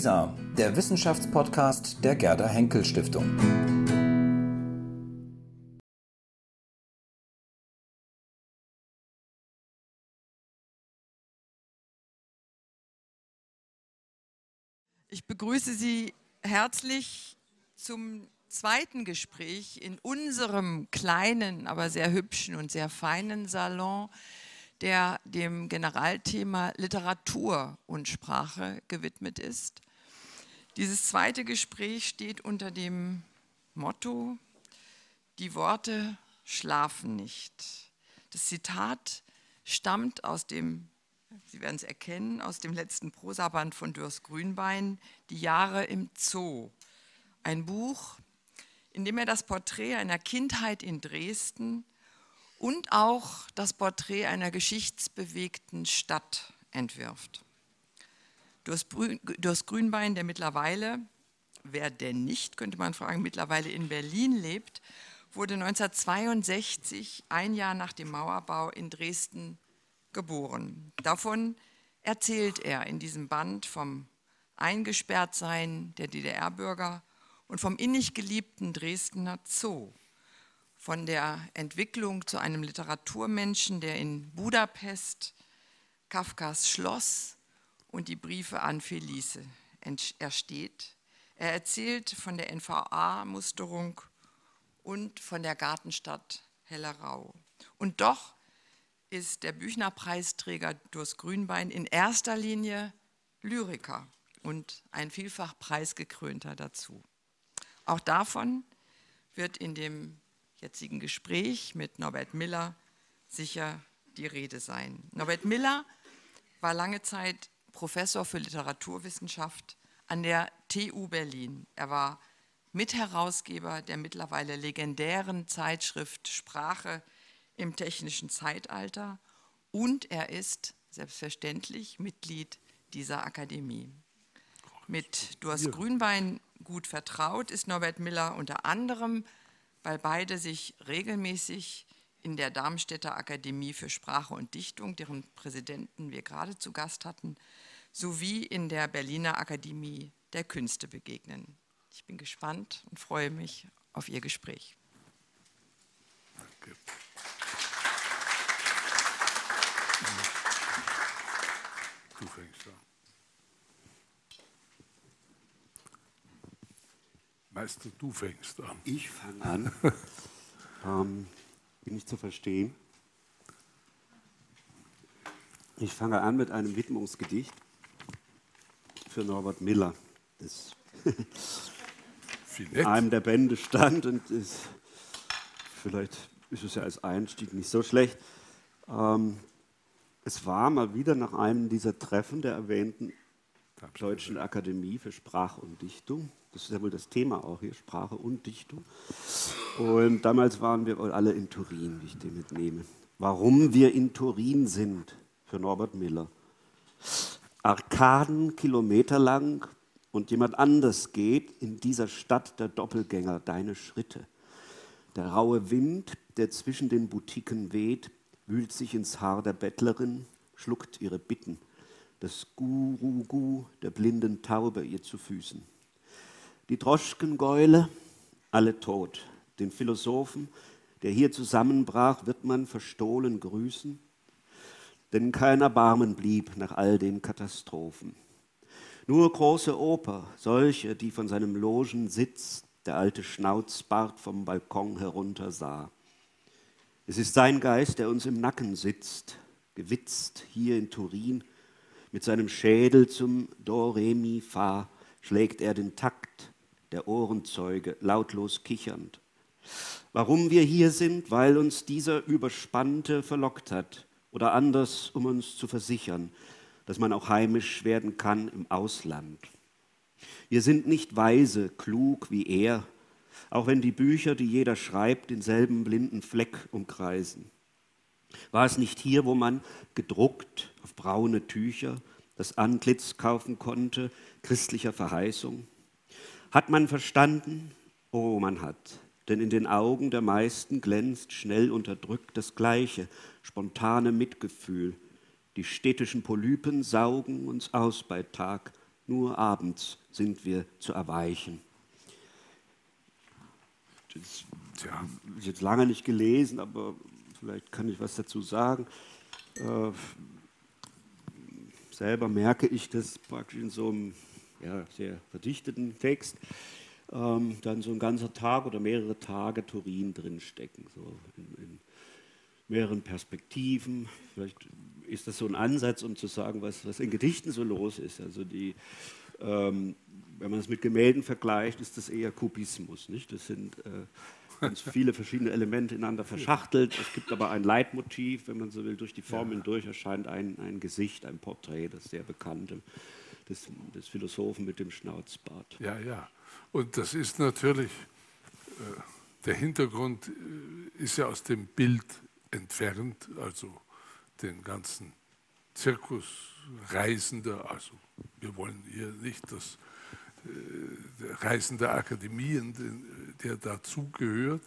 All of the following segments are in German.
WISA, der Wissenschaftspodcast der Gerda Henkel Stiftung. Ich begrüße Sie herzlich zum zweiten Gespräch in unserem kleinen, aber sehr hübschen und sehr feinen Salon, der dem Generalthema Literatur und Sprache gewidmet ist. Dieses zweite Gespräch steht unter dem Motto, die Worte schlafen nicht. Das Zitat stammt aus dem, Sie werden es erkennen, aus dem letzten Prosaband von Dürrs Grünbein, Die Jahre im Zoo. Ein Buch, in dem er das Porträt einer Kindheit in Dresden und auch das Porträt einer geschichtsbewegten Stadt entwirft. Durst Grünbein, der mittlerweile, wer denn nicht, könnte man fragen, mittlerweile in Berlin lebt, wurde 1962, ein Jahr nach dem Mauerbau in Dresden, geboren. Davon erzählt er in diesem Band vom Eingesperrtsein der DDR-Bürger und vom innig geliebten Dresdner Zoo von der Entwicklung zu einem Literaturmenschen, der in Budapest Kafkas Schloss und die Briefe an Felice ersteht. Er erzählt von der NVA-Musterung und von der Gartenstadt Hellerau. Und doch ist der Büchner-Preisträger Durst Grünbein in erster Linie Lyriker und ein vielfach preisgekrönter dazu. Auch davon wird in dem jetzigen Gespräch mit Norbert Miller sicher die Rede sein. Norbert Miller war lange Zeit Professor für Literaturwissenschaft an der TU Berlin. Er war Mitherausgeber der mittlerweile legendären Zeitschrift Sprache im technischen Zeitalter und er ist selbstverständlich Mitglied dieser Akademie. Mit Durst Grünbein gut vertraut ist Norbert Miller unter anderem weil beide sich regelmäßig in der Darmstädter Akademie für Sprache und Dichtung, deren Präsidenten wir gerade zu Gast hatten, sowie in der Berliner Akademie der Künste begegnen. Ich bin gespannt und freue mich auf Ihr Gespräch. Danke. Du fängst an. Meister, du fängst an. Ich fange an. ähm, bin ich zu verstehen? Ich fange an mit einem Widmungsgedicht für Norbert Miller, das in einem der Bände stand und ist, vielleicht ist es ja als Einstieg nicht so schlecht. Ähm, es war mal wieder nach einem dieser Treffen der erwähnten Deutschen Akademie für Sprache und Dichtung das ist ja wohl das Thema auch hier, Sprache und Dichtung. Und damals waren wir alle in Turin, wie ich den mitnehme. Warum wir in Turin sind, für Norbert Miller. Arkaden kilometerlang und jemand anders geht in dieser Stadt der Doppelgänger deine Schritte. Der raue Wind, der zwischen den Boutiquen weht, wühlt sich ins Haar der Bettlerin, schluckt ihre Bitten. Das Guru-Gu der blinden Taube ihr zu Füßen. Die Droschkengeule, alle tot. Den Philosophen, der hier zusammenbrach, wird man verstohlen grüßen, denn kein Erbarmen blieb nach all den Katastrophen. Nur große Oper, solche, die von seinem Logensitz der alte Schnauzbart vom Balkon herunter sah. Es ist sein Geist, der uns im Nacken sitzt, gewitzt hier in Turin, mit seinem Schädel zum Do, Re, Mi, Fa schlägt er den Takt der Ohrenzeuge, lautlos kichernd. Warum wir hier sind, weil uns dieser Überspannte verlockt hat oder anders, um uns zu versichern, dass man auch heimisch werden kann im Ausland. Wir sind nicht weise, klug wie er, auch wenn die Bücher, die jeder schreibt, denselben blinden Fleck umkreisen. War es nicht hier, wo man gedruckt auf braune Tücher das Antlitz kaufen konnte, christlicher Verheißung? Hat man verstanden? Oh, man hat. Denn in den Augen der meisten glänzt schnell unterdrückt das gleiche, spontane Mitgefühl. Die städtischen Polypen saugen uns aus bei Tag, nur abends sind wir zu erweichen. Das ich jetzt lange nicht gelesen, aber vielleicht kann ich was dazu sagen. Äh, selber merke ich das praktisch in so einem ja, sehr verdichteten Text, ähm, dann so ein ganzer Tag oder mehrere Tage Turin drinstecken, so in, in mehreren Perspektiven. Vielleicht ist das so ein Ansatz, um zu sagen, was, was in Gedichten so los ist. Also die, ähm, wenn man es mit Gemälden vergleicht, ist das eher Kubismus. Nicht? Das sind äh, ganz viele verschiedene Elemente ineinander verschachtelt. Es gibt aber ein Leitmotiv, wenn man so will, durch die Form hindurch erscheint ein, ein Gesicht, ein Porträt, das sehr bekannte, des, des Philosophen mit dem Schnauzbart. ja, ja. Und das ist natürlich, äh, der Hintergrund äh, ist ja aus dem Bild entfernt, also den ganzen Zirkus Reisender, also wir wollen hier nicht das äh, Reisende Akademien, der dazugehört,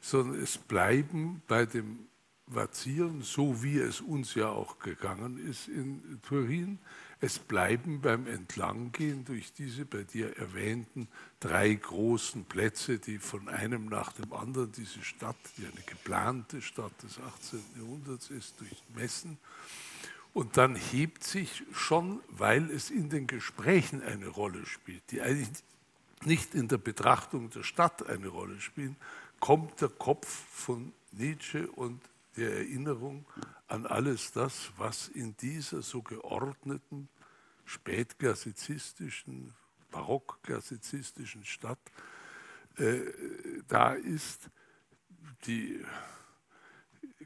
sondern es bleiben bei dem Vazieren, so wie es uns ja auch gegangen ist in Turin, es bleiben beim Entlanggehen durch diese bei dir erwähnten drei großen Plätze, die von einem nach dem anderen diese Stadt, die eine geplante Stadt des 18. Jahrhunderts ist, durchmessen. Und dann hebt sich schon, weil es in den Gesprächen eine Rolle spielt, die eigentlich nicht in der Betrachtung der Stadt eine Rolle spielen, kommt der Kopf von Nietzsche und der Erinnerung an alles das, was in dieser so geordneten, spätklassizistischen, barockklassizistischen Stadt äh, da ist. Die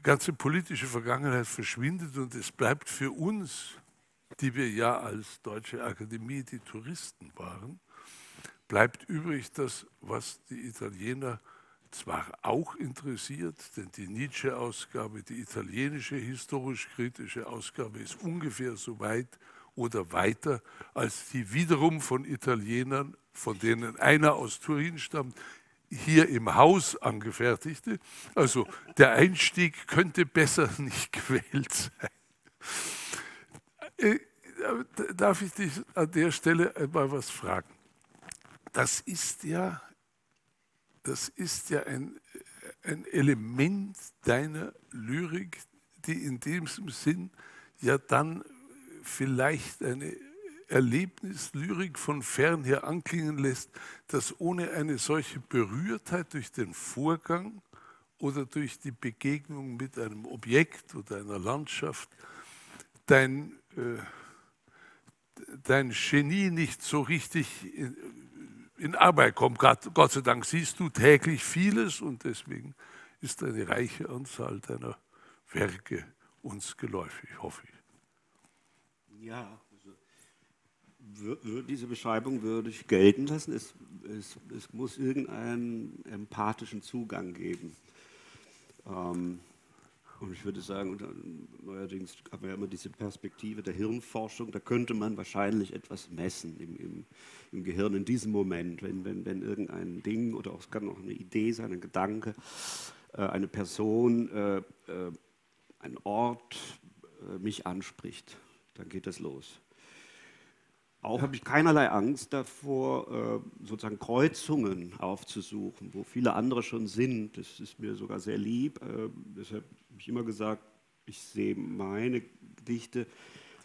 ganze politische Vergangenheit verschwindet und es bleibt für uns, die wir ja als Deutsche Akademie die Touristen waren, bleibt übrig das, was die Italiener zwar auch interessiert, denn die Nietzsche-Ausgabe, die italienische historisch-kritische Ausgabe ist ungefähr so weit oder weiter als die wiederum von Italienern, von denen einer aus Turin stammt, hier im Haus angefertigte. Also der Einstieg könnte besser nicht gewählt sein. Äh, darf ich dich an der Stelle einmal was fragen? Das ist ja, das ist ja ein, ein Element deiner Lyrik, die in diesem Sinn ja dann vielleicht eine Erlebnislyrik von fernher anklingen lässt, dass ohne eine solche Berührtheit durch den Vorgang oder durch die Begegnung mit einem Objekt oder einer Landschaft dein, äh, dein Genie nicht so richtig in, Arbeit kommt. Gott sei Dank siehst du täglich vieles und deswegen ist eine reiche Anzahl deiner Werke uns geläufig, hoffe ich. Ja, diese Beschreibung würde ich gelten lassen. Es, es, es muss irgendeinen empathischen Zugang geben. Ähm, und ich würde sagen, neuerdings haben wir ja immer diese Perspektive der Hirnforschung, da könnte man wahrscheinlich etwas messen im, im, im Gehirn in diesem Moment, wenn, wenn, wenn irgendein Ding oder auch, es kann auch eine Idee sein, ein Gedanke, äh, eine Person, äh, äh, ein Ort äh, mich anspricht, dann geht das los. Auch habe ich keinerlei Angst davor, äh, sozusagen Kreuzungen aufzusuchen, wo viele andere schon sind. Das ist mir sogar sehr lieb. Äh, deshalb habe ich immer gesagt, ich sehe meine Gedichte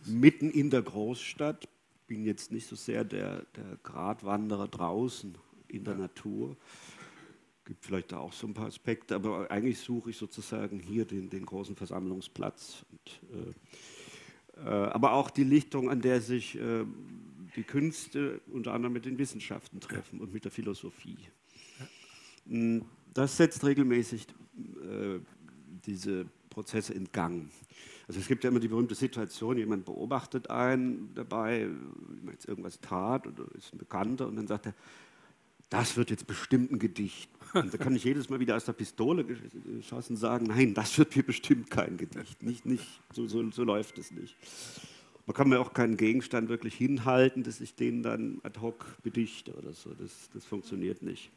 mitten in der Großstadt. Bin jetzt nicht so sehr der, der Gratwanderer draußen in der Natur. Gibt vielleicht da auch so ein paar Aspekte, aber eigentlich suche ich sozusagen hier den, den großen Versammlungsplatz. Und, äh, aber auch die Lichtung, an der sich die Künste unter anderem mit den Wissenschaften treffen und mit der Philosophie. Mm, das setzt regelmäßig äh, diese Prozesse in Gang. Also es gibt ja immer die berühmte Situation, jemand beobachtet einen dabei, wie man jetzt irgendwas tat oder ist ein Bekannter und dann sagt er, das wird jetzt bestimmt ein Gedicht. Und da kann ich jedes Mal wieder aus der Pistole geschossen sagen, nein, das wird hier bestimmt kein Gedicht. Nicht, nicht, so, so, so läuft es nicht. Man kann mir auch keinen Gegenstand wirklich hinhalten, dass ich den dann ad hoc bedichte oder so. Das, das funktioniert nicht.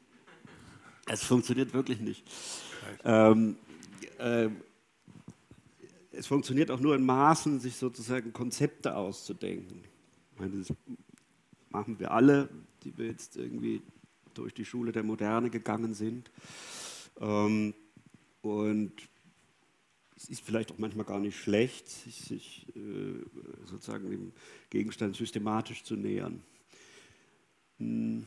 Es funktioniert wirklich nicht. Ähm, äh, es funktioniert auch nur in Maßen, sich sozusagen Konzepte auszudenken. Ich meine, das machen wir alle, die wir jetzt irgendwie durch die Schule der Moderne gegangen sind. Ähm, und es ist vielleicht auch manchmal gar nicht schlecht, sich, äh, sozusagen dem Gegenstand systematisch zu nähern. Hm.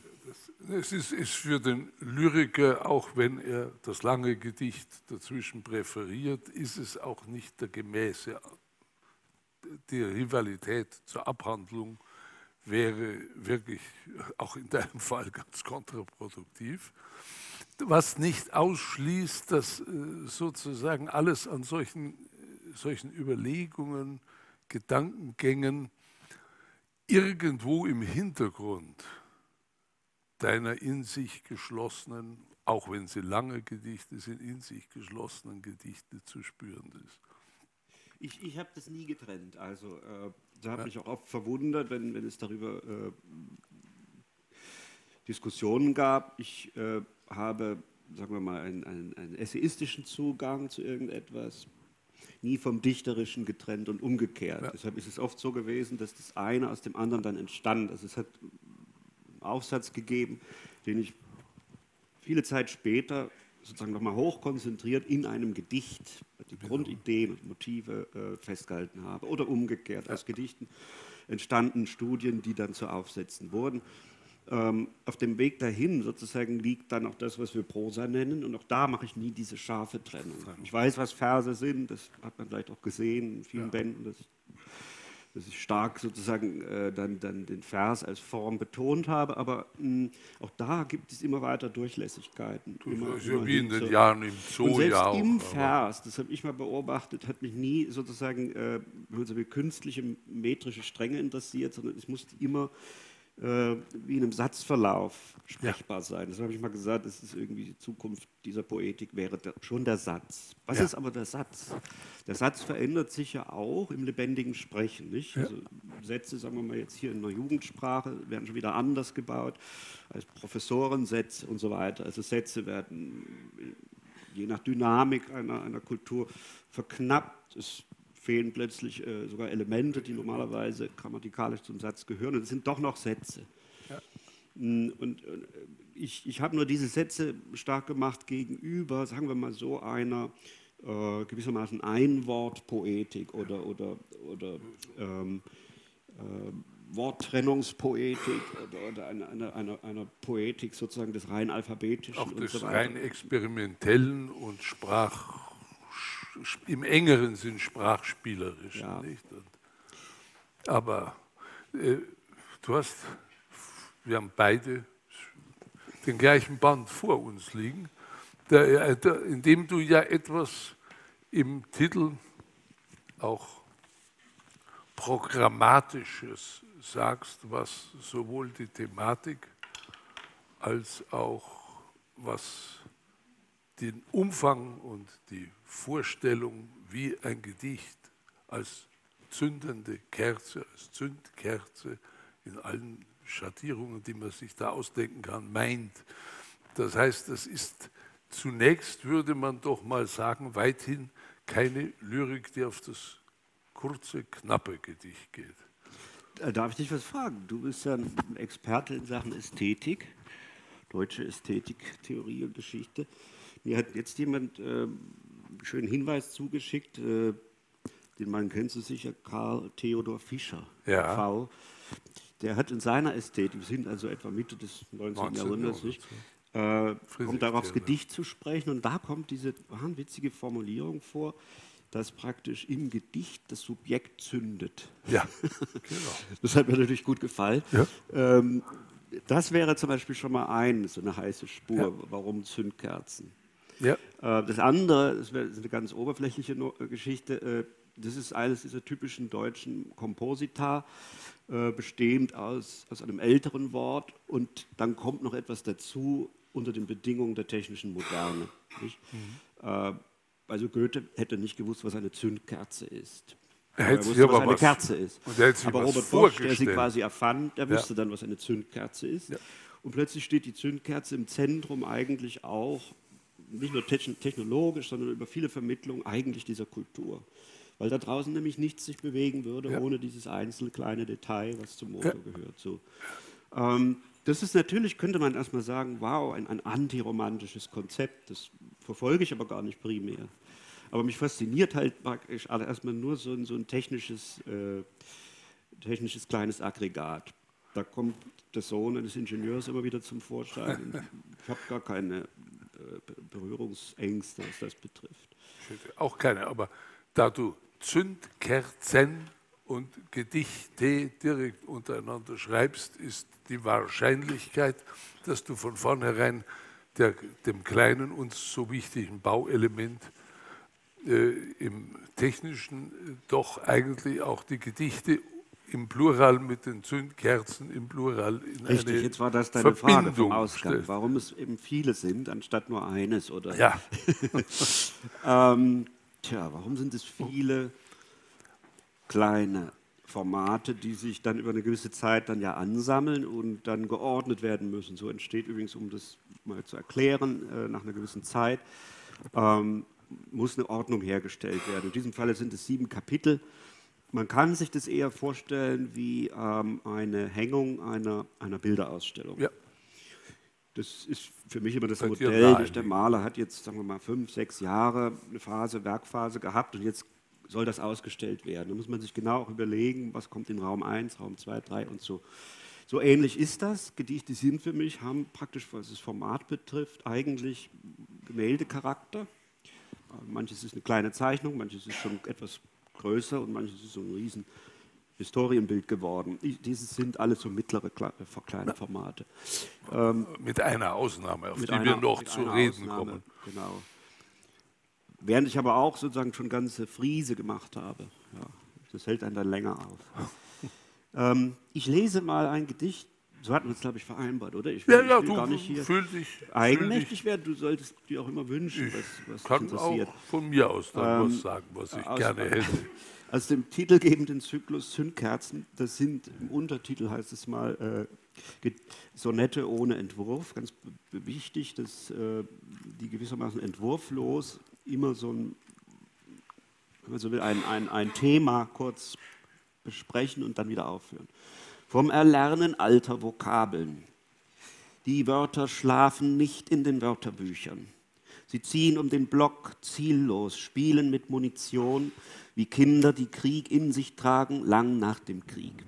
Es ist, ist, für den Lyriker, auch wenn er das lange Gedicht dazwischen präferiert, ist es auch nicht der gemäße. Die Rivalität zur Abhandlung wäre wirklich auch in deinem Fall ganz kontraproduktiv was nicht ausschließt, dass äh, sozusagen alles an solchen, solchen Überlegungen, Gedankengängen irgendwo im Hintergrund deiner in sich geschlossenen, auch wenn sie lange Gedichte sind, in sich geschlossenen Gedichte zu spüren ist. Ich, ich habe das nie getrennt. Also äh, da habe ja. mich auch oft verwundert, wenn, wenn es darüber äh, Diskussionen gab. Ich äh, habe, sagen wir mal, einen, einen, einen essayistischen Zugang zu irgendetwas, nie vom Dichterischen getrennt und umgekehrt. Ja. Deshalb ist es oft so gewesen, dass das eine aus dem anderen dann entstand. Also es hat einen Aufsatz gegeben, den ich viele Zeit später sozusagen nochmal hochkonzentriert in einem Gedicht die genau. Grundideen und Motive äh, festgehalten habe. Oder umgekehrt, aus Gedichten entstanden Studien, die dann zu Aufsätzen wurden. Ähm, auf dem Weg dahin sozusagen liegt dann auch das, was wir Prosa nennen. Und auch da mache ich nie diese scharfe Trennung. Ich weiß, was Verse sind, das hat man vielleicht auch gesehen in vielen ja. Bänden, dass ich, dass ich, stark sozusagen äh, dann, dann den Vers als Form betont habe. Aber mh, auch da gibt es immer weiter Durchlässigkeiten. Immer, ist ja wie in den Jahren im Zoo und selbst ja auch. Im Vers, das habe ich mal beobachtet, hat mich nie sozusagen äh, künstliche metrische Stränge interessiert, sondern es musste immer äh, wie in einem Satzverlauf sprechbar ja. sein. Das habe ich mal gesagt, das ist irgendwie die Zukunft dieser Poetik, wäre der, schon der Satz. Was ja. ist aber der Satz? Der Satz verändert sich ja auch im lebendigen Sprechen. Nicht? Ja. Also Sätze, sagen wir mal jetzt hier in der Jugendsprache, werden schon wieder anders gebaut als Professorensätze und so weiter. Also Sätze werden je nach Dynamik einer, einer Kultur verknappt. Es fehlen plötzlich äh, sogar Elemente, die normalerweise grammatikalisch zum Satz gehören. Und es sind doch noch Sätze. Ja. Mm, und äh, ich, ich habe nur diese Sätze stark gemacht gegenüber, sagen wir mal so, einer äh, gewissermaßen Einwortpoetik oder, oder, oder ähm, äh, Worttrennungspoetik oder, oder einer, einer, einer, einer, Poetik sozusagen des rein alphabetischen. Auch des so rein experimentellen und Sprach im engeren Sinn sprachspielerisch. Ja. Nicht? Und, aber äh, du hast, wir haben beide den gleichen Band vor uns liegen, der, äh, der, in dem du ja etwas im Titel auch Programmatisches sagst, was sowohl die Thematik als auch was den Umfang und die Vorstellung, wie ein Gedicht als zündende Kerze, als Zündkerze in allen Schattierungen, die man sich da ausdenken kann, meint. Das heißt, das ist zunächst, würde man doch mal sagen, weithin keine Lyrik, die auf das kurze, knappe Gedicht geht. Darf ich dich was fragen? Du bist ja ein Experte in Sachen Ästhetik, deutsche Ästhetik, Theorie und Geschichte. Mir hat jetzt jemand äh, einen schönen Hinweis zugeschickt, äh, den man kennt Sie sicher, Karl Theodor Fischer, ja. V. Der hat in seiner Ästhetik, wir sind also etwa Mitte des 19. 19. Jahrhunderts, äh, kommt darauf Gedicht zu sprechen und da kommt diese wahnwitzige Formulierung vor, dass praktisch im Gedicht das Subjekt zündet. Ja, genau. das hat mir natürlich gut gefallen. Ja. Ähm, das wäre zum Beispiel schon mal ein, so eine heiße Spur, ja. warum Zündkerzen. Ja. Äh, das andere, das ist eine ganz oberflächliche äh, Geschichte, äh, das ist eines dieser typischen deutschen Komposita, bestehend aus, aus einem älteren Wort und dann kommt noch etwas dazu unter den Bedingungen der technischen Moderne. Mhm. Also Goethe hätte nicht gewusst, was eine Zündkerze ist. Er, er wusste, was eine was, Kerze ist. aber Robert Bosch, der sie quasi erfand, der wusste ja. dann, was eine Zündkerze ist. Ja. Und plötzlich steht die Zündkerze im Zentrum eigentlich auch nicht nur technologisch, sondern über viele Vermittlungen eigentlich dieser Kultur. Weil da draußen nämlich nichts sich bewegen würde, ja. ohne dieses einzelne kleine Detail, was zum Motor ja. gehört. So. Ähm, das ist natürlich, könnte man erstmal sagen, wow, ein, ein antiromantisches Konzept. Das verfolge ich aber gar nicht primär. Aber mich fasziniert halt praktisch erstmal nur so ein, so ein technisches, äh, technisches kleines Aggregat. Da kommt der Sohn eines Ingenieurs immer wieder zum Vorschein. Ich habe gar keine Berührungsängste, was das betrifft. Auch keine, aber da du Zündkerzen und Gedichte direkt untereinander schreibst, ist die Wahrscheinlichkeit, dass du von vornherein der, dem kleinen und so wichtigen Bauelement äh, im Technischen äh, doch eigentlich auch die Gedichte im Plural mit den Zündkerzen im Plural in Richtig, jetzt war das deine Verbindung Frage vom Ausgang, stellt. warum es eben viele sind, anstatt nur eines, oder? Ja. ähm, tja, warum sind es viele kleine Formate, die sich dann über eine gewisse Zeit dann ja ansammeln und dann geordnet werden müssen? So entsteht übrigens, um das mal zu erklären, äh, nach einer gewissen Zeit, ähm, muss eine Ordnung hergestellt werden. In diesem Fall sind es sieben Kapitel man kann sich das eher vorstellen wie ähm, eine Hängung einer, einer Bilderausstellung. Ja. Das ist für mich immer das Bei Modell. Der Maler hat jetzt, sagen wir mal, fünf, sechs Jahre eine Phase, Werkphase gehabt und jetzt soll das ausgestellt werden. Da muss man sich genau auch überlegen, was kommt in Raum 1, Raum 2, 3 und so. So ähnlich ist das. Gedichte sind für mich, haben praktisch, was das Format betrifft, eigentlich Gemäldecharakter. Manches ist eine kleine Zeichnung, manches ist schon etwas größer und manches ist so ein riesen Historienbild geworden. Diese sind alles so mittlere kleine Formate. Ähm, mit einer Ausnahme, auf die einer, wir noch zu reden Ausnahme, kommen. Genau. Während ich aber auch sozusagen schon ganze Friese gemacht habe. Ja, das hält einen dann länger auf. ähm, ich lese mal ein Gedicht so hatten wir uns, glaube ich, vereinbart, oder? Ich will, ja, ja, ich will gar nicht hier fühl dich, eigenmächtig werden. Du solltest dir auch immer wünschen, was, was kann interessiert. auch von mir aus dann ähm, was sagen, was ich aus, gerne hätte. Aus dem titelgebenden Zyklus Zündkerzen, das sind, im Untertitel heißt es mal, äh, Sonette ohne Entwurf. Ganz wichtig, dass äh, die gewissermaßen entwurflos immer so ein, wenn man so will, ein, ein, ein Thema kurz besprechen und dann wieder aufführen vom Erlernen alter Vokabeln. Die Wörter schlafen nicht in den Wörterbüchern. Sie ziehen um den Block ziellos, spielen mit Munition, wie Kinder, die Krieg in sich tragen, lang nach dem Krieg.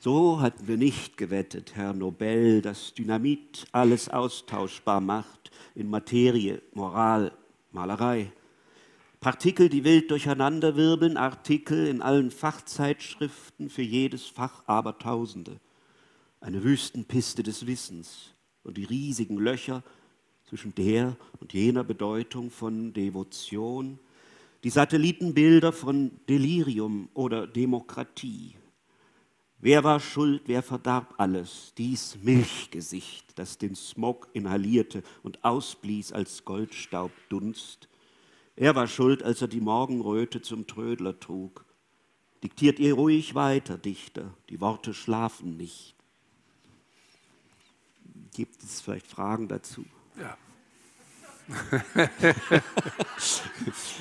So hatten wir nicht gewettet, Herr Nobel, dass Dynamit alles austauschbar macht in Materie, Moral, Malerei. Partikel, die wild durcheinanderwirbeln, Artikel in allen Fachzeitschriften, für jedes Fach aber Tausende. Eine Wüstenpiste des Wissens und die riesigen Löcher zwischen der und jener Bedeutung von Devotion, die Satellitenbilder von Delirium oder Demokratie. Wer war schuld, wer verdarb alles? Dies Milchgesicht, das den Smog inhalierte und ausblies als Goldstaubdunst, er war schuld, als er die Morgenröte zum Trödler trug. Diktiert ihr ruhig weiter, Dichter, die Worte schlafen nicht. Gibt es vielleicht Fragen dazu? Ja.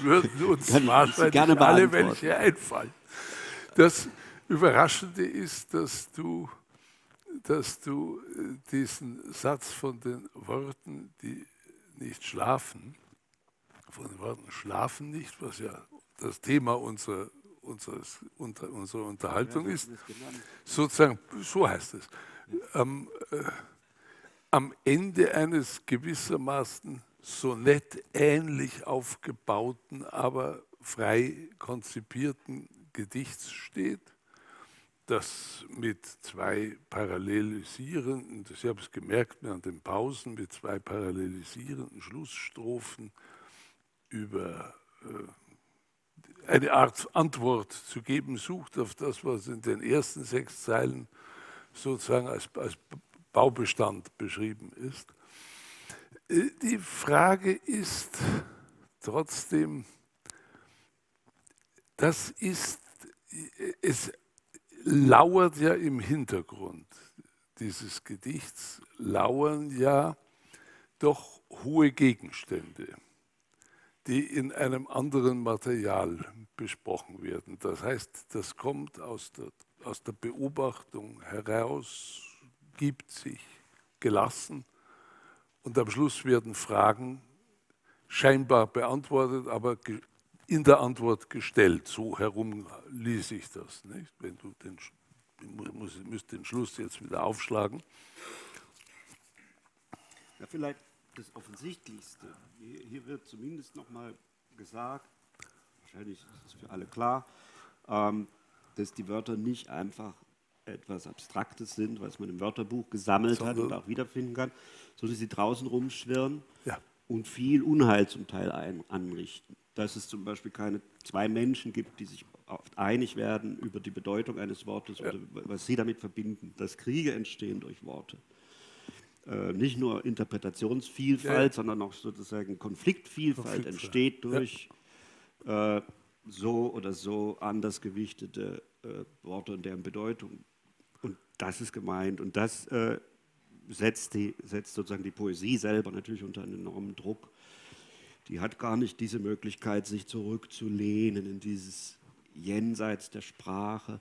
würden uns Kann wahrscheinlich gerne alle welche einfallen. Das Überraschende ist, dass du, dass du äh, diesen Satz von den Worten, die nicht schlafen, von den Worten schlafen nicht, was ja das Thema unserer, unseres, unter, unserer Unterhaltung ist. Sozusagen, so heißt es. Am, äh, am Ende eines gewissermaßen sonettähnlich aufgebauten, aber frei konzipierten Gedichts steht, das mit zwei parallelisierenden, ich habe es gemerkt mir an den Pausen, mit zwei parallelisierenden Schlussstrophen über äh, eine Art Antwort zu geben sucht auf das, was in den ersten sechs Zeilen sozusagen als, als Baubestand beschrieben ist. Äh, die Frage ist trotzdem, das ist, es lauert ja im Hintergrund dieses Gedichts, lauern ja doch hohe Gegenstände die in einem anderen Material besprochen werden. Das heißt, das kommt aus der, aus der Beobachtung heraus, gibt sich gelassen und am Schluss werden Fragen scheinbar beantwortet, aber in der Antwort gestellt. So herum ließ ich das. Nicht? Wenn du den, muss, müsst den Schluss jetzt wieder aufschlagen. Ja, vielleicht das Offensichtlichste. Hier wird zumindest nochmal gesagt, wahrscheinlich ist es für alle klar, ähm, dass die Wörter nicht einfach etwas Abstraktes sind, was man im Wörterbuch gesammelt Sondern hat und auch wiederfinden kann, sondern sie draußen rumschwirren ja. und viel Unheil zum Teil ein, anrichten. Dass es zum Beispiel keine zwei Menschen gibt, die sich oft einig werden über die Bedeutung eines Wortes ja. oder was sie damit verbinden. Dass Kriege entstehen durch Worte. Äh, nicht nur Interpretationsvielfalt, ja. sondern auch sozusagen Konfliktvielfalt, Konfliktvielfalt. entsteht durch äh, so oder so anders gewichtete äh, Worte und deren Bedeutung. Und das ist gemeint. Und das äh, setzt, die, setzt sozusagen die Poesie selber natürlich unter einen enormen Druck. Die hat gar nicht diese Möglichkeit, sich zurückzulehnen in dieses Jenseits der Sprache.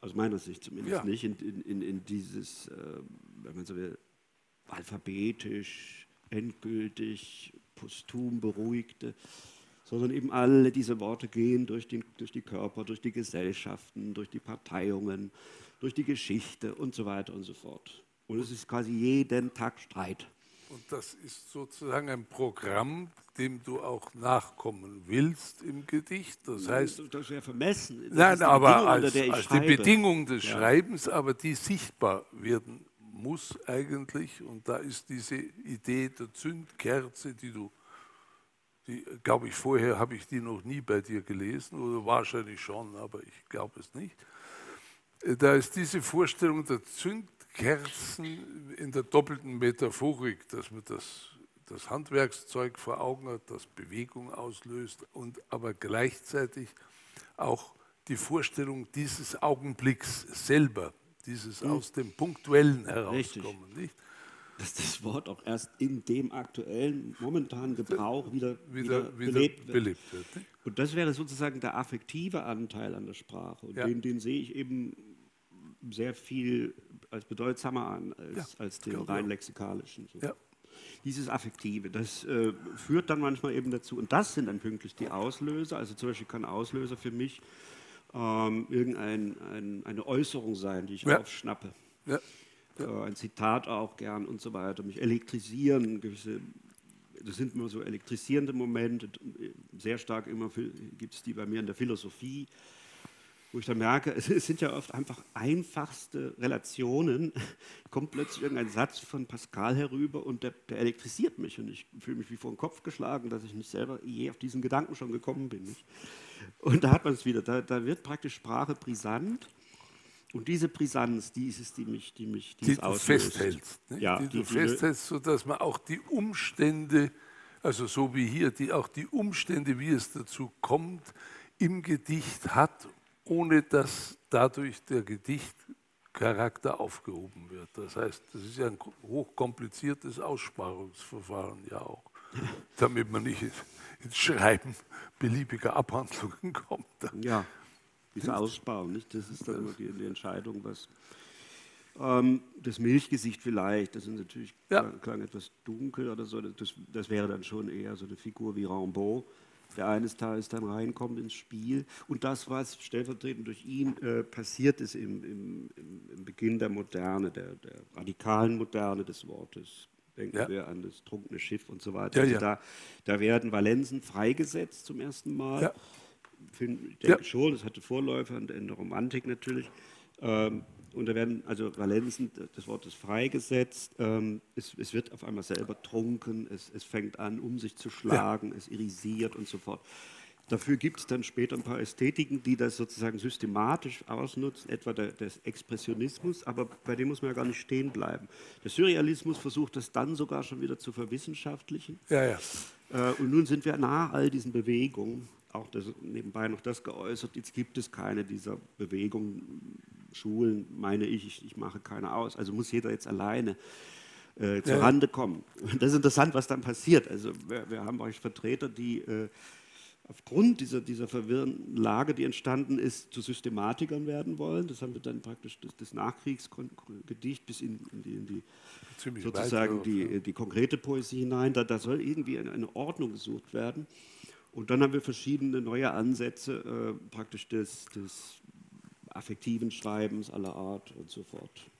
Aus meiner Sicht zumindest ja. nicht, in, in, in dieses, äh, wenn man so will, alphabetisch, endgültig, posthum beruhigte, sondern eben alle diese Worte gehen durch, den, durch die Körper, durch die Gesellschaften, durch die Parteiungen, durch die Geschichte und so weiter und so fort. Und es ist quasi jeden Tag Streit. Und das ist sozusagen ein Programm, dem du auch nachkommen willst im Gedicht. Das heißt, das wäre vermessen. Das nein, aber als, als die Bedingung des ja. Schreibens, aber die sichtbar werden muss eigentlich. Und da ist diese Idee der Zündkerze, die du, die glaube ich, vorher habe ich die noch nie bei dir gelesen oder wahrscheinlich schon, aber ich glaube es nicht. Da ist diese Vorstellung der Zündkerzen in der doppelten Metaphorik, dass man das, das Handwerkszeug vor Augen hat, das Bewegung auslöst und aber gleichzeitig auch die Vorstellung dieses Augenblicks selber dieses mhm. aus dem Punktuellen herauskommen. Nicht? Dass das Wort auch erst in dem aktuellen, momentanen Gebrauch wieder, wieder, wieder belebt, belebt wird. wird und das wäre sozusagen der affektive Anteil an der Sprache. Und ja. den, den sehe ich eben sehr viel als bedeutsamer an, als, ja, als den rein lexikalischen. So. Ja. Dieses Affektive, das äh, führt dann manchmal eben dazu, und das sind dann pünktlich die Auslöser. Also zum Beispiel kann Auslöser für mich ähm, irgendeine ein, Äußerung sein, die ich ja. aufschnappe. Ja. Ja. Äh, ein Zitat auch gern und so weiter. Mich elektrisieren, gewisse, das sind immer so elektrisierende Momente. Sehr stark immer gibt es die bei mir in der Philosophie, wo ich dann merke, es, sind ja oft einfach einfachste Relationen. Kommt plötzlich irgendein Satz von Pascal herüber und der, der elektrisiert mich und ich fühle mich wie vor den Kopf geschlagen, dass ich nicht selber je auf diesen Gedanken schon gekommen bin. Nicht? Und da hat man es wieder, da, da, wird praktisch Sprache brisant. Und diese Brisanz, die ist es, die mich, die mich die, die du festhältst. Ne? Ja, die, die du festhältst, sodass man auch die Umstände, also so wie hier, die auch die Umstände, wie es dazu kommt, im Gedicht hat, ohne dass dadurch der Gedichtcharakter aufgehoben wird. Das heißt, das ist ja ein hochkompliziertes Aussparungsverfahren ja auch, damit man nicht ins Schreiben beliebiger Abhandlungen kommt. Ja, dieser Ausbau, nicht? das ist dann immer die, die Entscheidung, was. Ähm, das Milchgesicht vielleicht, das ist natürlich ja. klang, etwas dunkel oder so, das, das, wäre dann schon eher so eine Figur wie Rimbaud, der eines Tages dann reinkommt ins Spiel. Und das, was stellvertretend durch ihn äh, passiert ist im, im, im, Beginn der Moderne, der, der radikalen Moderne des Wortes, Denken ja. wir an das trunkene Schiff und so weiter. Ja, also ja. Da, da, werden Valenzen freigesetzt zum ersten Mal. Ich denke schon, das hatte Vorläufer in der Romantik natürlich. Ähm, und da werden also Valenzen, das Wort ist freigesetzt, ähm, es, es, wird auf einmal selber trunken, es, es fängt an, um sich zu schlagen, es irisiert und so fort. Dafür gibt es dann später ein paar Ästhetiken, die das sozusagen systematisch ausnutzen, etwa der, des Expressionismus, aber bei dem muss man ja gar nicht stehen bleiben. Der Surrealismus versucht das dann sogar schon wieder zu verwissenschaftlichen. Ja, ja. Äh, und nun sind wir nach all diesen Bewegungen, auch das, nebenbei noch das geäußert, jetzt gibt es keine dieser Bewegungen, Schulen, meine ich, ich, ich mache keine aus, also muss jeder jetzt alleine äh, zur ja. kommen. Und das ist interessant, was dann passiert. Also wir, wir haben euch Vertreter, die... Äh, aufgrund dieser, dieser verwirrenden Lage, die entstanden ist, zu Systematikern werden wollen. Das haben wir dann praktisch das, das Nachkriegsgedicht bis in, in die, in die sozusagen die, die, konkrete Poesie hinein. Da, da soll irgendwie eine, eine, Ordnung gesucht werden. Und dann haben wir verschiedene neue Ansätze äh, praktisch des, des affektiven Schreibens aller Art und so fort.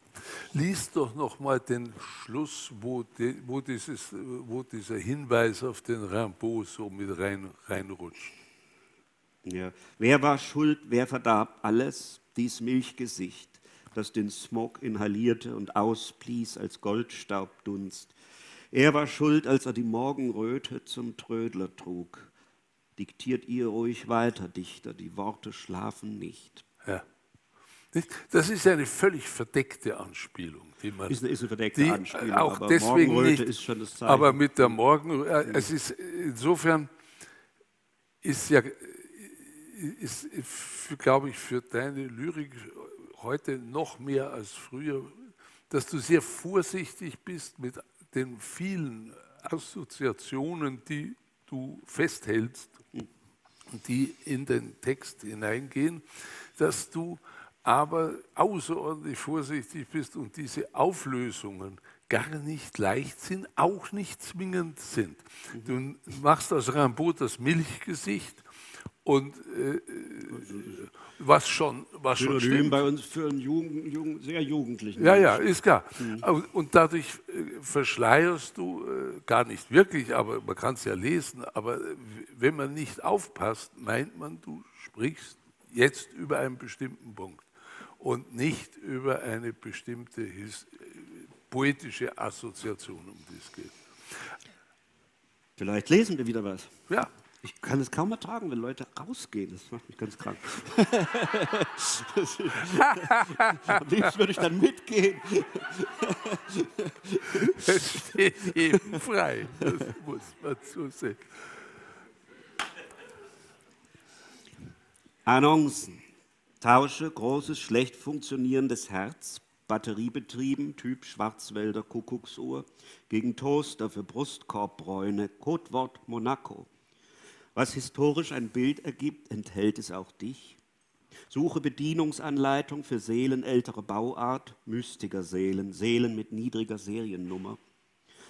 Lies doch noch mal den Schluss, wo, de, wo, dieses, wo dieser Hinweis auf den Rimbaud so mit rein, reinrutscht. Ja. Wer war schuld, wer verdarb alles? Dies Milchgesicht, das den Smog inhalierte und ausblies als Goldstaubdunst. Er war schuld, als er die Morgenröte zum Trödler trug. Diktiert ihr ruhig weiter, Dichter, die Worte schlafen nicht. Ja. Das ist eine völlig verdeckte Anspielung. Die man, ist, eine, ist eine verdeckte die, Anspielung, auch aber deswegen nicht, ist schon das Zeichen. Aber mit der Morgen, äh, es ist insofern ist ja, ist, glaube ich, für deine Lyrik heute noch mehr als früher, dass du sehr vorsichtig bist mit den vielen Assoziationen, die du festhältst, die in den Text hineingehen, dass du aber außerordentlich vorsichtig bist und diese Auflösungen gar nicht leicht sind, auch nicht zwingend sind. Du machst aus Rimbaud das Milchgesicht und äh, was schon, was schon stimmt. bei uns für einen Jugend, Jugend, sehr Jugendlichen. Ja, ja, ist klar. Mhm. Und dadurch äh, verschleierst du äh, gar nicht wirklich, aber man kann es ja lesen, aber äh, wenn man nicht aufpasst, meint man, du sprichst jetzt über einen bestimmten Punkt und nicht über eine bestimmte his poetische Assoziation, um die es geht. Vielleicht lesen wir wieder was. Ja. Ich kann es kaum ertragen, wenn Leute rausgehen. Das macht mich ganz krank. Am liebsten würde ich dann mitgehen. Es steht jedem frei. Das muss man so sehen. Annoncen. Tausche großes, schlecht funktionierendes Herz, batteriebetrieben, Typ Schwarzwälder Kuckucksuhr, gegen Toaster für Brustkorbbräune, Codewort Monaco. Was historisch ein Bild ergibt, enthält es auch dich. Suche Bedienungsanleitung für Seelen älterer Bauart, mystiger Seelen, Seelen mit niedriger Seriennummer.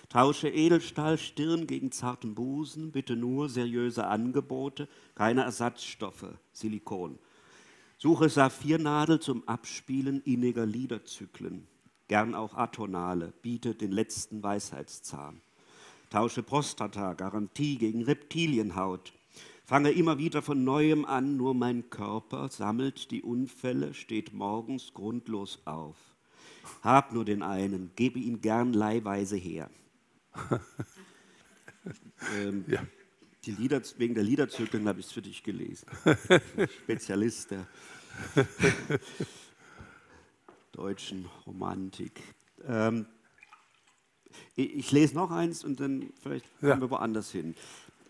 Tausche Edelstahl Stirn gegen zarten Busen, bitte nur seriöse Angebote, keine Ersatzstoffe, Silikon. Suche Saphirnadel zum Abspielen inniger Liederzyklen, gern auch atonale, biete den letzten Weisheitszahn. Tausche Prostata, Garantie gegen Reptilienhaut. Fange immer wieder von neuem an, nur mein Körper sammelt die Unfälle, steht morgens grundlos auf. Hab nur den einen, gebe ihn gern leihweise her. ähm, ja. Die Lieder, wegen der Liederzyklen habe ich es für dich gelesen. Spezialist der deutschen Romantik. Ähm, ich, ich, lese noch eins und dann vielleicht kommen ja. wir woanders hin.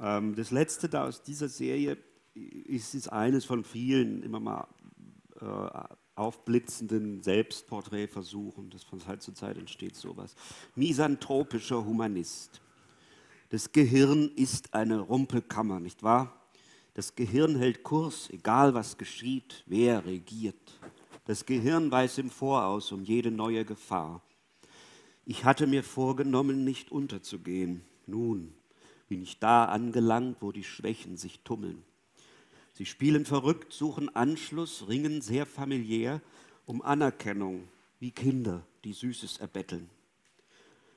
Ähm, das letzte da aus dieser Serie ist, ist eines von vielen immer mal äh, aufblitzenden Selbstporträtversuchen, das von Zeit zu Zeit entsteht sowas. Misanthropischer Humanist. Das Gehirn ist eine Rumpelkammer, nicht wahr? Das Gehirn hält Kurs, egal was geschieht, wer regiert. Das Gehirn weiß im Voraus um jede neue Gefahr. Ich hatte mir vorgenommen, nicht unterzugehen. Nun bin ich da angelangt, wo die Schwächen sich tummeln. Sie spielen verrückt, suchen Anschluss, ringen sehr familiär um Anerkennung, wie Kinder, die Süßes erbetteln.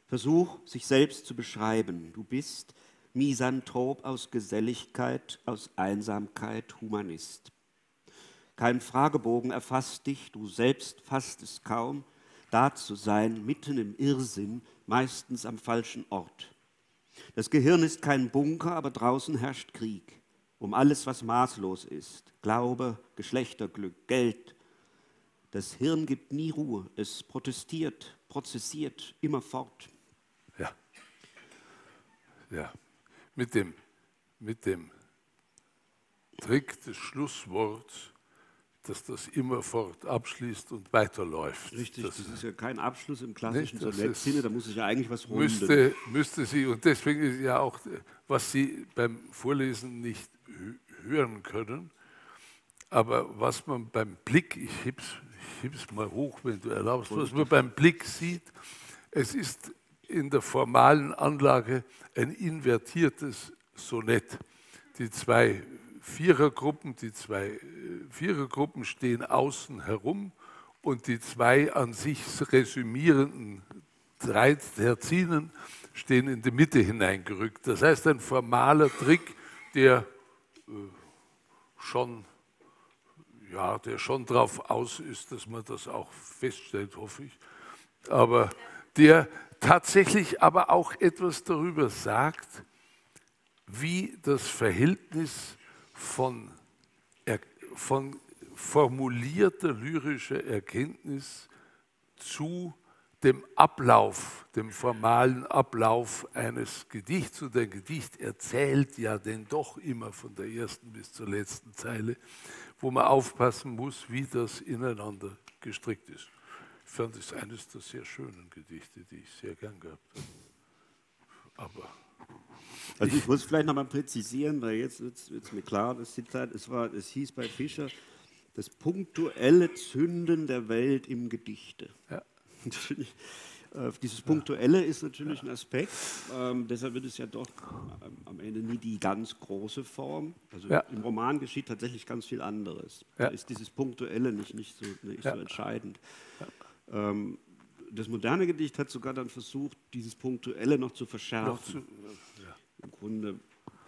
Versuch, sich selbst zu beschreiben. Du bist Misanthrop aus Geselligkeit, aus Einsamkeit, Humanist. Kein Fragebogen erfasst dich, du selbst fasst es kaum, da zu sein, mitten im Irrsinn, meistens am falschen Ort. Das Gehirn ist kein Bunker, aber draußen herrscht Krieg. Um alles, was maßlos ist. Glaube, Geschlechterglück, Geld. Das Hirn gibt nie Ruhe. Es protestiert, prozessiert immerfort. Ja, mit dem, mit dem Trick des Schlussworts, dass das immerfort abschließt und weiterläuft. Richtig, das, das ist ja kein Abschluss im klassischen Sinne, da muss ich ja eigentlich was runden. Müsste, müsste sie, und deswegen ist ja auch, was Sie beim Vorlesen nicht hören können. Aber was man beim Blick, ich heb's, ich heb's mal hoch, wenn du erlaubst, was man beim Blick sieht, es ist in der formalen Anlage ein invertiertes Sonett. Die zwei Vierergruppen, die zwei äh, Vierergruppen stehen außen herum und die zwei an sich resümierenden drei Terzinen stehen in die Mitte hineingerückt. Das heißt, ein formaler Trick, der äh, schon, ja, der schon darauf aus ist, dass man das auch feststellt, hoffe ich, aber der tatsächlich aber auch etwas darüber sagt, wie das Verhältnis von, von formulierter lyrischer Erkenntnis zu dem Ablauf, dem formalen Ablauf eines Gedichts. Und ein Gedicht erzählt ja denn doch immer von der ersten bis zur letzten Zeile, wo man aufpassen muss, wie das ineinander gestrickt ist. Ich fand es eines der sehr schönen Gedichte, die ich sehr gern gehabt habe. Aber also ich muss vielleicht nochmal präzisieren, weil jetzt wird es mir klar, das Zitat, es, war, es hieß bei Fischer, das punktuelle Zünden der Welt im Gedichte. Ja. Äh, dieses Punktuelle ist natürlich ein Aspekt, ähm, deshalb wird es ja doch ähm, am Ende nie die ganz große Form. Also ja. im Roman geschieht tatsächlich ganz viel anderes. Ja. Da ist dieses Punktuelle nicht, nicht, so, nicht so entscheidend. Ähm, das moderne Gedicht hat sogar dann versucht, dieses Punktuelle noch zu verschärfen. Noch zu, ja. Im Grunde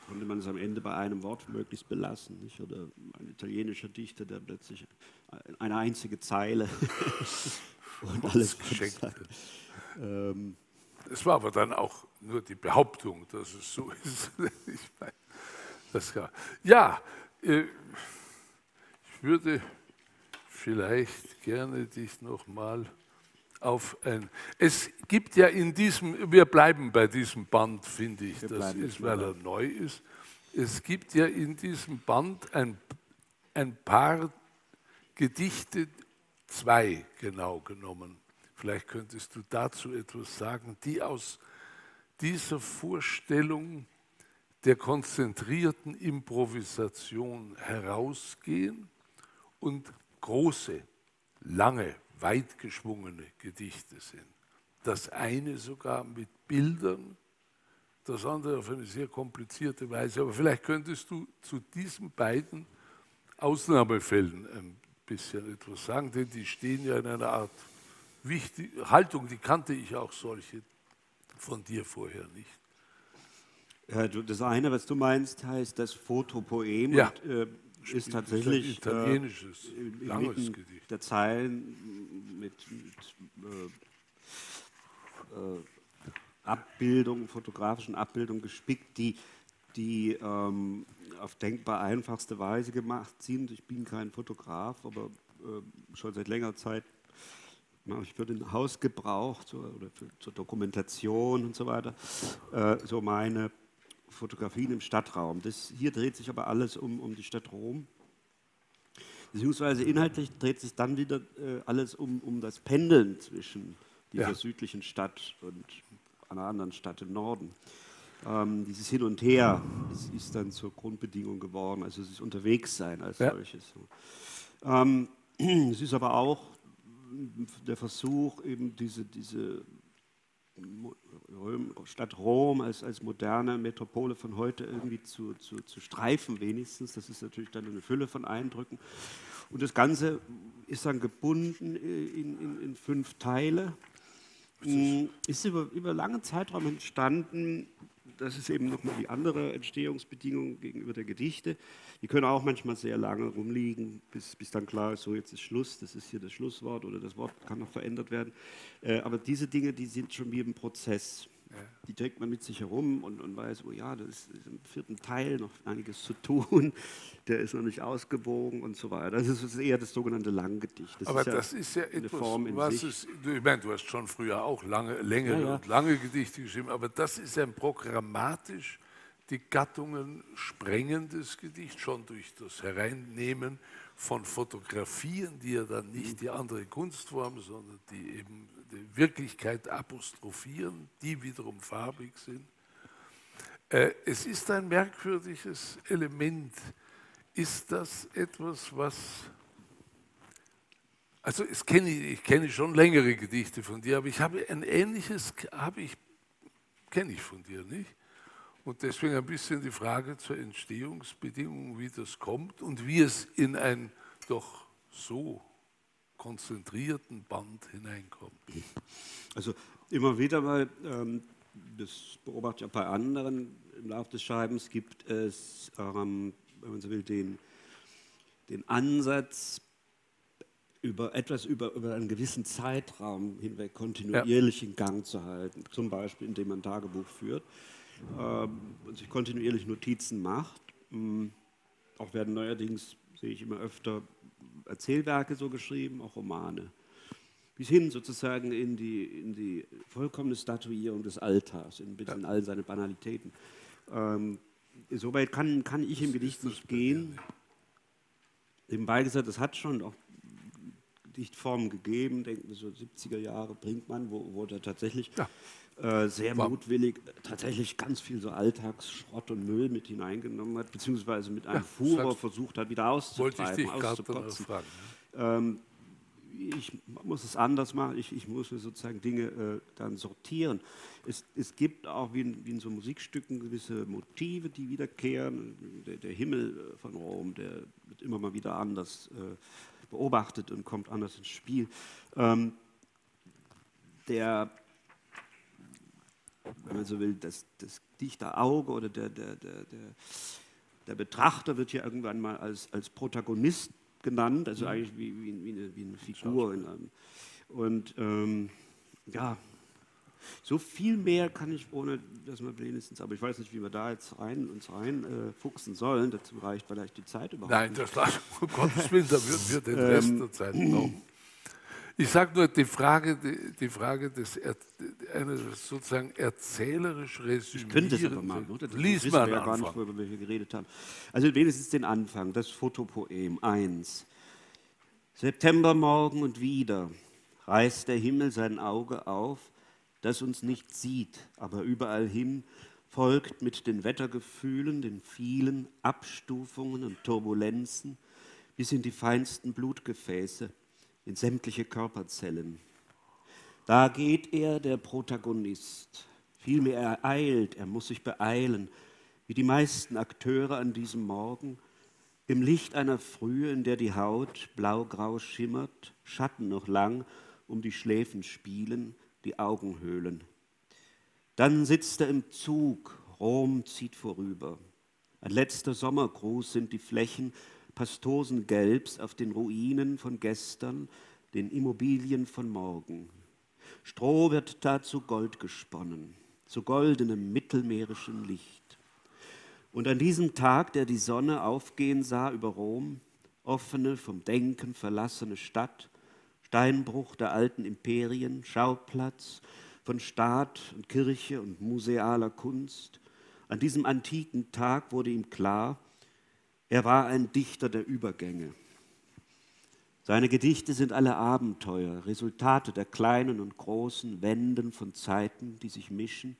konnte man es am Ende bei einem Wort möglichst belassen. Nicht? Oder ein italienischer Dichter, der plötzlich eine einzige Zeile und alles geschenkt hat. Ähm, es war aber dann auch nur die Behauptung, dass es so ist. ich meine, das war, ja, äh, ich würde vielleicht gerne dich noch mal auf ein. Es gibt ja in diesem, wir bleiben bei diesem Band, finde ich, wir das ist, weil er neu ist. Es gibt ja in diesem Band ein, ein paar Gedichte, zwei genau genommen. Vielleicht könntest du dazu etwas sagen, die aus dieser Vorstellung der konzentrierten Improvisation herausgehen und große, lange weit geschwungene Gedichte sind. Das eine sogar mit Bildern, das andere auf eine sehr komplizierte Weise. Aber vielleicht könntest du zu diesen beiden Ausnahmefällen ein bisschen etwas sagen, denn die stehen ja in einer Art Wichtig Haltung, die kannte ich auch solche von dir vorher nicht. Ja, das eine, was du meinst, heißt das Fotopoem. Ja. Und, äh, ist tatsächlich ein italienisches, äh, langes Gedicht. Der Zeilen mit, mit äh, äh, Abbildungen, fotografischen Abbildungen gespickt, die, die ähm, auf denkbar einfachste Weise gemacht sind. Ich bin kein Fotograf, aber äh, schon seit längerer Zeit mache ich für den Hausgebrauch zur, oder für, zur Dokumentation und so weiter äh, so meine Fotografien im Stadtraum. Das, hier dreht sich aber alles um, um die Stadt Rom. Beziehungsweise inhaltlich dreht sich dann wieder äh, alles um, um das Pendeln zwischen dieser ja. südlichen Stadt und einer anderen Stadt im Norden. Ähm, dieses Hin und Her ist, ist, dann zur Grundbedingung geworden, also es ist unterwegs sein als ja. solches. Ähm, es ist aber auch der Versuch, eben diese, diese Stadt Rom als, als moderne Metropole von heute irgendwie zu, zu, zu streifen, wenigstens. Das ist natürlich dann eine Fülle von Eindrücken. Und das Ganze ist dann gebunden in, in, in fünf Teile. Ist über, über lange Zeitraum entstanden das ist eben nochmal die andere Entstehungsbedingung gegenüber der Gedichte. Die können auch manchmal sehr lange rumliegen, bis, bis dann klar ist, so jetzt ist Schluss, das ist hier das Schlusswort oder das Wort kann noch verändert werden. Äh, aber diese Dinge, die sind schon wie im Prozess. Die trägt man mit sich herum und, und weiß, oh ja, da ist, ist, im vierten Teil noch einiges zu tun, der ist noch nicht ausgebogen und so weiter. Das ist eher das sogenannte Langgedicht. Das Aber ist ja das ist ja etwas, Form was es, ich meine, du hast schon früher auch lange, längere ja, ja. und lange Gedichte geschrieben, aber das ist ein programmatisch die Gattungen sprengendes Gedicht, schon durch das Hereinnehmen von Fotografien, die ja dann nicht die andere Kunstform, sondern die eben Wirklichkeit apostrophieren, die wiederum farbig sind. Äh, es ist ein merkwürdiges Element. Ist das etwas, was... Also es kenne, ich kenne schon längere Gedichte von dir, aber ich habe ein ähnliches, habe ich, kenne ich von dir nicht. Und deswegen ein bisschen die Frage zur Entstehungsbedingung, wie das kommt und wie es in ein doch so konzentrierten Band hineinkommt. Also immer wieder mal, ähm, das beobachte ich auch bei anderen im Laufe des Schreibens, gibt es, ähm, wenn man so will, den, den Ansatz, über etwas über, über einen gewissen Zeitraum hinweg kontinuierlich ja. in Gang zu halten. Zum Beispiel, indem man ein Tagebuch führt ähm, und sich kontinuierlich Notizen macht. Ähm, auch werden neuerdings, sehe ich immer öfter, Erzählwerke so geschrieben, auch Romane. Bis hin sozusagen in die, in die vollkommene Statuierung des Alltags, in, in all seine Banalitäten. Ähm, Soweit kann, kann ich im Gedicht nicht gehen. Nebenbei gesagt, es hat schon auch Gedichtformen gegeben, denken wir so 70er Jahre, Brinkmann, wo, wo er tatsächlich ja. Äh, sehr War. mutwillig tatsächlich ganz viel so Alltagsschrott und Müll mit hineingenommen hat, beziehungsweise mit einem ja, Furor versucht hat, wieder auszutreiben, auszukotzen. Fragen, ja. ähm, ich muss es anders machen, ich, ich muss sozusagen Dinge äh, dann sortieren. Es, es gibt auch wie in, wie in, so Musikstücken gewisse Motive, die wiederkehren. Der, der, Himmel von Rom, der wird immer mal wieder anders äh, beobachtet und kommt anders ins Spiel. Ähm, der, wenn man so will, das, das dichte Auge oder der, der, der, der, Betrachter wird hier irgendwann mal als, als Protagonist genannt, also mhm. eigentlich wie, wie, wie, eine, wie eine Figur. In einem, und ähm, ja, so viel mehr kann ich, ohne dass man wenigstens, aber ich weiß nicht, wie wir da jetzt rein, uns reinfuchsen äh, sollen. Dazu reicht vielleicht die Zeit überhaupt Nein, das lassen um Gottes Willen, da würden wir den Rest ähm, der Zeit brauchen. Ich sage nur, die Frage, die, die Frage des eines sozusagen erzählerisch resümierenden. Ich könnte es aber mal, oder? Das Lies mal ja gar nicht, worüber wir hier geredet haben. Also wenigstens den Anfang, das Fotopoem 1. Septembermorgen und wieder reißt der Himmel sein Auge auf, das uns nicht sieht, aber überall hin folgt mit den Wettergefühlen, den vielen Abstufungen und Turbulenzen bis in die feinsten Blutgefäße in sämtliche Körperzellen. Da geht er, der Protagonist. Vielmehr er eilt, er muss sich beeilen, wie die meisten Akteure an diesem Morgen, im Licht einer Frühe, in der die Haut blaugrau schimmert, Schatten noch lang um die Schläfen spielen, die Augenhöhlen. Dann sitzt er im Zug, Rom zieht vorüber. Ein letzter Sommergruß sind die Flächen Pastosengelbs auf den Ruinen von gestern, den Immobilien von morgen. Stroh wird da zu Gold gesponnen, zu goldenem mittelmeerischem Licht. Und an diesem Tag, der die Sonne aufgehen sah über Rom, offene, vom Denken verlassene Stadt, Steinbruch der alten Imperien, Schauplatz von Staat und Kirche und musealer Kunst, an diesem antiken Tag wurde ihm klar, er war ein Dichter der Übergänge. Seine Gedichte sind alle Abenteuer, Resultate der kleinen und großen Wenden von Zeiten, die sich mischen,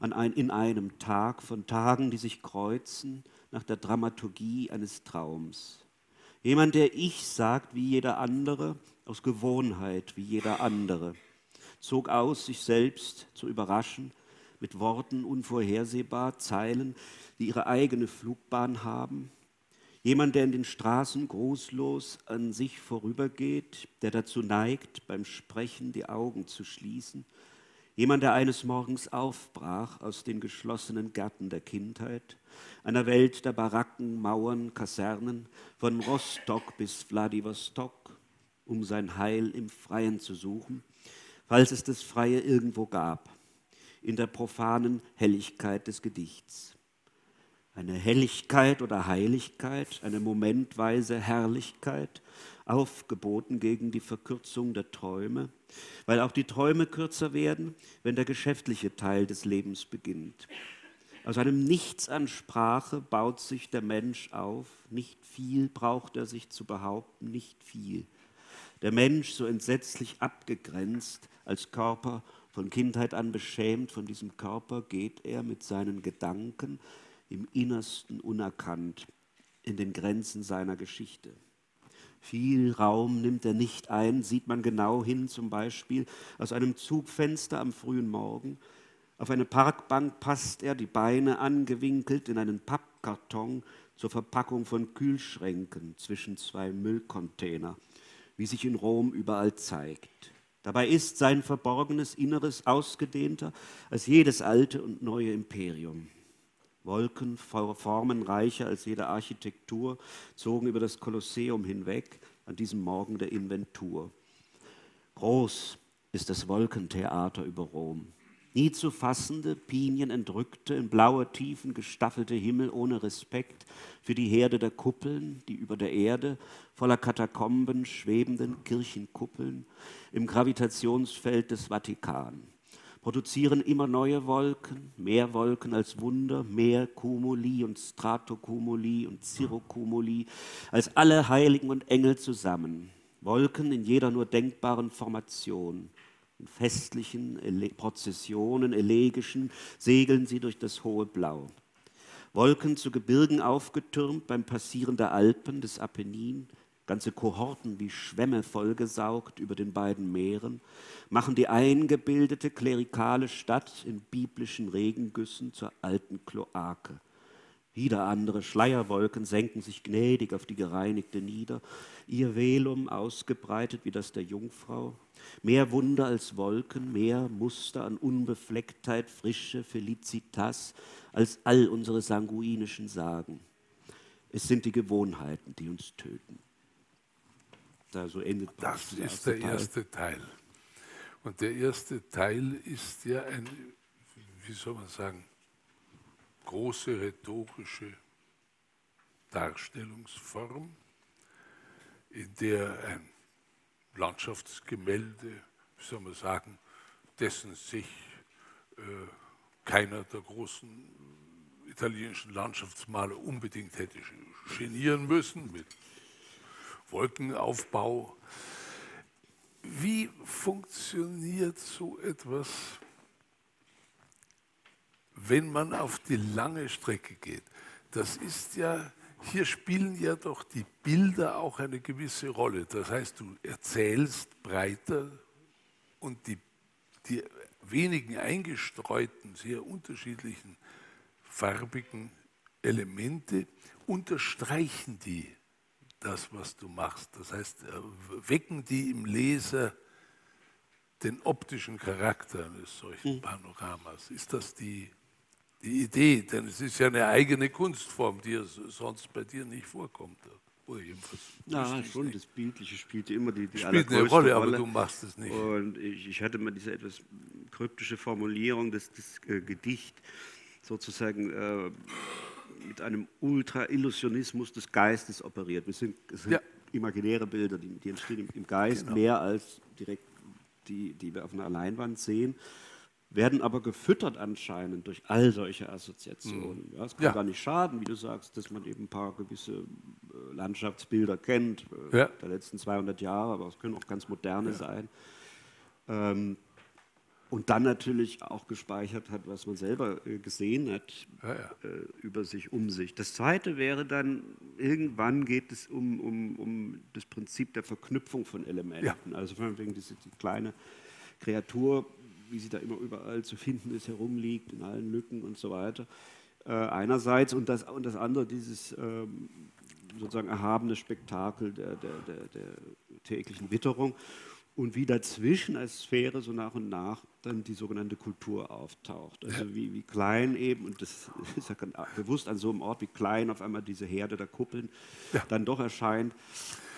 ein, in einem Tag, von Tagen, die sich kreuzen, nach der Dramaturgie eines Traums. Jemand, der Ich sagt wie jeder andere, aus Gewohnheit wie jeder andere, zog aus, sich selbst zu überraschen, mit Worten unvorhersehbar, Zeilen, die ihre eigene Flugbahn haben, Jemand, der in den Straßen großlos an sich vorübergeht, der dazu neigt, beim Sprechen die Augen zu schließen. Jemand, der eines Morgens aufbrach aus den geschlossenen Gärten der Kindheit, einer Welt der Baracken, Mauern, Kasernen, von Rostock bis Wladiwostok, um sein Heil im Freien zu suchen, falls es das Freie irgendwo gab, in der profanen Helligkeit des Gedichts eine Helligkeit oder Heiligkeit, eine momentweise Herrlichkeit, aufgeboten gegen die Verkürzung der Träume, weil auch die Träume kürzer werden, wenn der geschäftliche Teil des Lebens beginnt. Aus einem Nichts an Sprache baut sich der Mensch auf, nicht viel braucht er sich zu behaupten, nicht viel. Der Mensch so entsetzlich abgegrenzt, als Körper von Kindheit an beschämt, von diesem Körper geht er mit seinen Gedanken im Innersten unerkannt in den Grenzen seiner Geschichte. Viel Raum nimmt er nicht ein, sieht man genau hin, zum Beispiel aus einem Zugfenster am frühen Morgen. Auf eine Parkbank passt er, die Beine angewinkelt in einen Pappkarton zur Verpackung von Kühlschränken zwischen zwei Müllcontainer, wie sich in Rom überall zeigt. Dabei ist sein verborgenes Inneres ausgedehnter als jedes alte und neue Imperium. Wolken, formenreicher als jede Architektur, zogen über das Kolosseum hinweg an diesem Morgen der Inventur. Groß ist das Wolkentheater über Rom. Nie zu fassende, pinienentrückte, in blaue Tiefen gestaffelte Himmel ohne Respekt für die Herde der Kuppeln, die über der Erde voller Katakomben schwebenden Kirchenkuppeln im Gravitationsfeld des Vatikan produzieren immer neue Wolken, mehr Wolken als Wunder, mehr Cumuli und Stratocumuli und Cirrocumuli als alle Heiligen und Engel zusammen. Wolken in jeder nur denkbaren Formation. In festlichen Prozessionen, elegischen, segeln sie durch das hohe Blau. Wolken zu Gebirgen aufgetürmt beim Passieren der Alpen, des Apennin, ganze Kohorten wie Schwämme vollgesaugt über den beiden Meeren, machen die eingebildete klerikale Stadt in biblischen Regengüssen zur alten Kloake. Wieder andere Schleierwolken senken sich gnädig auf die gereinigte nieder, ihr Velum ausgebreitet wie das der Jungfrau. Mehr Wunder als Wolken, mehr Muster an Unbeflecktheit, Frische, Felicitas als all unsere sanguinischen Sagen. Es sind die Gewohnheiten, die uns töten. Da so endet das ist der Teil. erste Teil. Und der erste Teil ist ja ein, wie soll man sagen, große rhetorische Darstellungsform, in der ein Landschaftsgemälde, wie soll man sagen, dessen sich äh, keiner der großen italienischen Landschaftsmaler unbedingt hätte genieren müssen, mit Wolkenaufbau. Wie funktioniert so etwas, wenn man auf die lange Strecke geht? Das ist ja, hier spielen ja doch die Bilder auch eine gewisse Rolle. Das heißt, du erzählst breiter und die, die wenigen eingestreuten, sehr unterschiedlichen farbigen Elemente unterstreichen die das, was du machst. Das heißt, äh, wecken die im Leser den optischen Charakter eines solchen hm. Panoramas. Ist das die, die Idee? Denn es ist ja eine eigene Kunstform, die sonst bei dir nicht vorkommt. Oder jedenfalls ja, schon, nicht. das Bildliche spielte immer die, die Spielt eine Rolle, aber du machst es nicht. Und ich, ich hatte mal diese etwas kryptische Formulierung, dass das äh, Gedicht sozusagen äh, mit einem Ultra-Illusionismus des Geistes operiert. Wir sind, es sind ja. imaginäre Bilder, die, die entstehen im, Geist genau. mehr als direkt die, die wir auf einer Leinwand sehen, werden aber gefüttert anscheinend durch all solche Assoziationen. Mhm. Ja, es kann ja. gar nicht schaden, wie du sagst, dass man eben ein paar gewisse äh, Landschaftsbilder kennt äh, ja. der letzten 200 Jahre, aber es können auch ganz moderne sein. Ähm, und dann natürlich auch gespeichert hat, was man selber äh, gesehen hat ja, ja. Äh, über sich, um sich. Das Zweite wäre dann, irgendwann geht es um, um, um das Prinzip der Verknüpfung von Elementen. Ja. Also wegen diese die kleine Kreatur, wie sie da immer überall zu finden ist, herumliegt, in allen Lücken und so weiter. Äh, einerseits und das, und das andere, dieses ähm, sozusagen erhabene Spektakel der, der, der, der täglichen Witterung und wie dazwischen als Sphäre so nach und nach dann die sogenannte Kultur auftaucht. Also wie, wie klein eben, und das ist ja bewusst an so einem Ort, wie klein auf einmal diese Herde der Kuppeln ja. dann doch erscheint.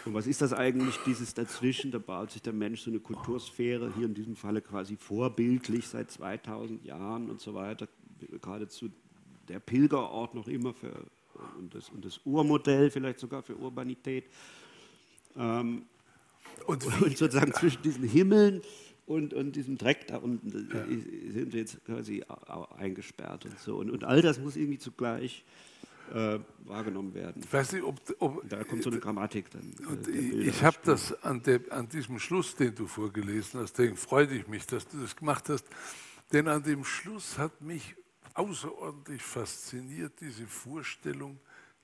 Und was ist das eigentlich, dieses dazwischen? Da baut sich der Mensch so eine Kultursphäre, hier in diesem Falle quasi vorbildlich seit 2000 Jahren und so weiter, geradezu der Pilgerort noch immer für, und, das, und das Urmodell vielleicht sogar für Urbanität. Ähm, und, und, sozusagen zwischen diesen Himmeln und, und diesem Dreck da unten ja. sind wir jetzt quasi eingesperrt und so. Und, und all das muss irgendwie zugleich äh, wahrgenommen werden. Ich weiß nicht, ob, ob da kommt so eine Grammatik dann. Äh, ich habe das an, der, an, diesem Schluss, den du vorgelesen hast, deswegen freue ich mich, dass du das gemacht hast, denn an dem Schluss hat mich außerordentlich fasziniert diese Vorstellung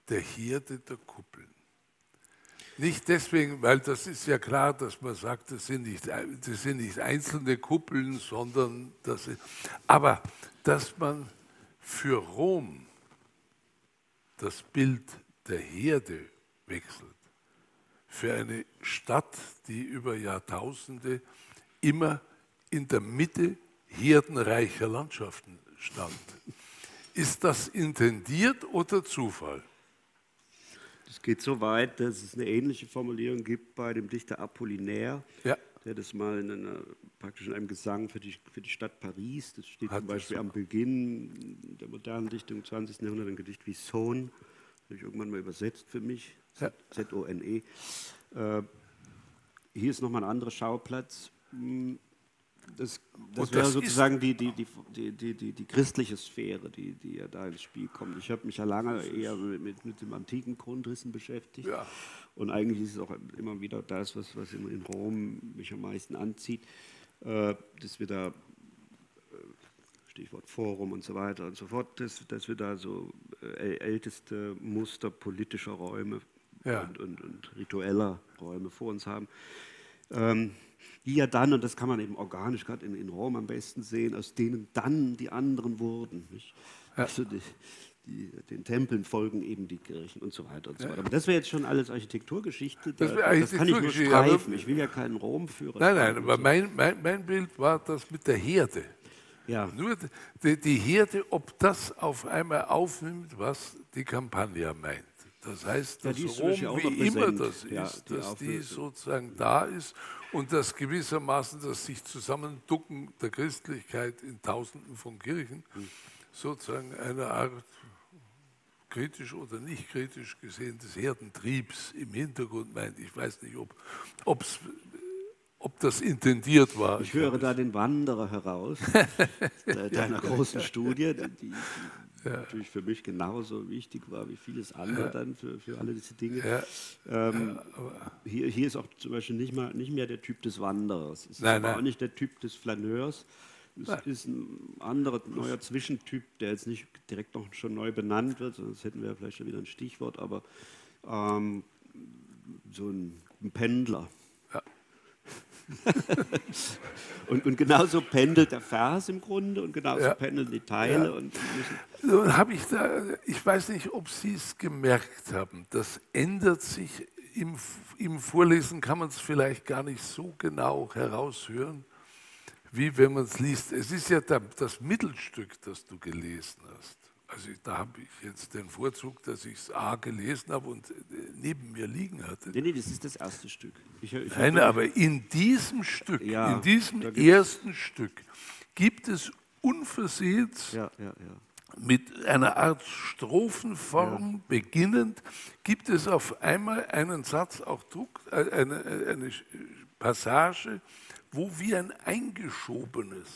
der Herde der Kuppeln. Nicht deswegen, weil das ist ja klar, dass man sagt, das sind nicht, das sind nicht einzelne Kuppeln, sondern das ist, aber dass man für Rom das Bild der Herde wechselt, für eine Stadt, die über Jahrtausende immer in der Mitte herdenreicher Landschaften stand. Ist das intendiert oder Zufall? Es geht so weit, dass es eine ähnliche Formulierung gibt bei dem Dichter Apollinaire, ja. der das mal in einer, praktisch in einem Gesang für die, für die Stadt Paris, das steht Hat zum Beispiel am Beginn der modernen Dichtung im 20. Jahrhundert, ein Gedicht wie Sohn, habe ich irgendwann mal übersetzt für mich, Z-O-N-E. Äh, hier ist nochmal ein anderer Schauplatz. Hm, das, das wäre sozusagen die, die, die, die, die, die, christliche Sphäre, die, die ja da ins Spiel kommt. Ich habe mich ja lange eher mit, mit dem antiken Grundrissen beschäftigt. Ja. Und eigentlich ist es auch immer wieder das, was, was in, Rom mich am meisten anzieht, äh, dass wir da, äh, Stichwort Forum und so weiter und so fort, dass, dass wir da so äh, älteste Muster politischer Räume ja. und, und, und, ritueller Räume vor uns haben. Ähm, die ja dann, und das kann man eben organisch gerade in, in Rom am besten sehen, aus denen dann die anderen wurden. Ja. Also die, die, den Tempeln folgen eben die Kirchen und so weiter und so weiter. Aber das wäre jetzt schon alles Architekturgeschichte. Da, das, das kann ich nur streifen. Ich will ja keinen Romführer. Nein, nein, aber so. mein, mein, mein Bild war das mit der Herde. Ja. Nur die, die Herde, ob das auf einmal aufnimmt, was die Kampagne meint. Das heißt, dass ja, Rom, wie immer das ist, ja, dass die sozusagen da ist und dass gewissermaßen das sich zusammenducken der Christlichkeit in Tausenden von Kirchen hm. sozusagen eine Art kritisch oder nicht kritisch gesehen des Herdentriebs im Hintergrund meint. Ich weiß nicht, ob, ob's, ob das intendiert war. Ich, ich höre da den Wanderer heraus, deiner großen Studie, die, die ja. natürlich für mich genauso wichtig war wie vieles andere ja. dann für, für alle diese Dinge. Ja. Ähm, hier, hier ist auch zum Beispiel nicht, mal, nicht mehr der Typ des Wanderers. Es nein, ist nein. auch nicht der Typ des Flaneurs. Es nein. ist ein anderer, neuer Zwischentyp, der jetzt nicht direkt noch schon neu benannt wird, sonst hätten wir vielleicht schon wieder ein Stichwort, aber ähm, so ein, ein Pendler. und, und genauso pendelt der Vers im Grunde und genauso ja. pendeln die Teile. Ja. Und Nun habe ich da, ich weiß nicht, ob Sie es gemerkt haben, das ändert sich im, im Vorlesen, kann man es vielleicht gar nicht so genau heraushören, wie wenn man es liest. Es ist ja das Mittelstück, das du gelesen hast. Also da habe ich jetzt den Vorzug, dass ich es A gelesen habe und äh, neben mir liegen hatte. Nee, nee, das ist das erste Stück. Ich, ich Nein, aber in diesem Stück, ja, in diesem ersten Stück gibt es unversehens ja, ja, mit einer Art Strophenform beginnend, gibt es auf einmal einen Satz, auch Druck, äh, eine, eine Passage, wo wie ein eingeschobenes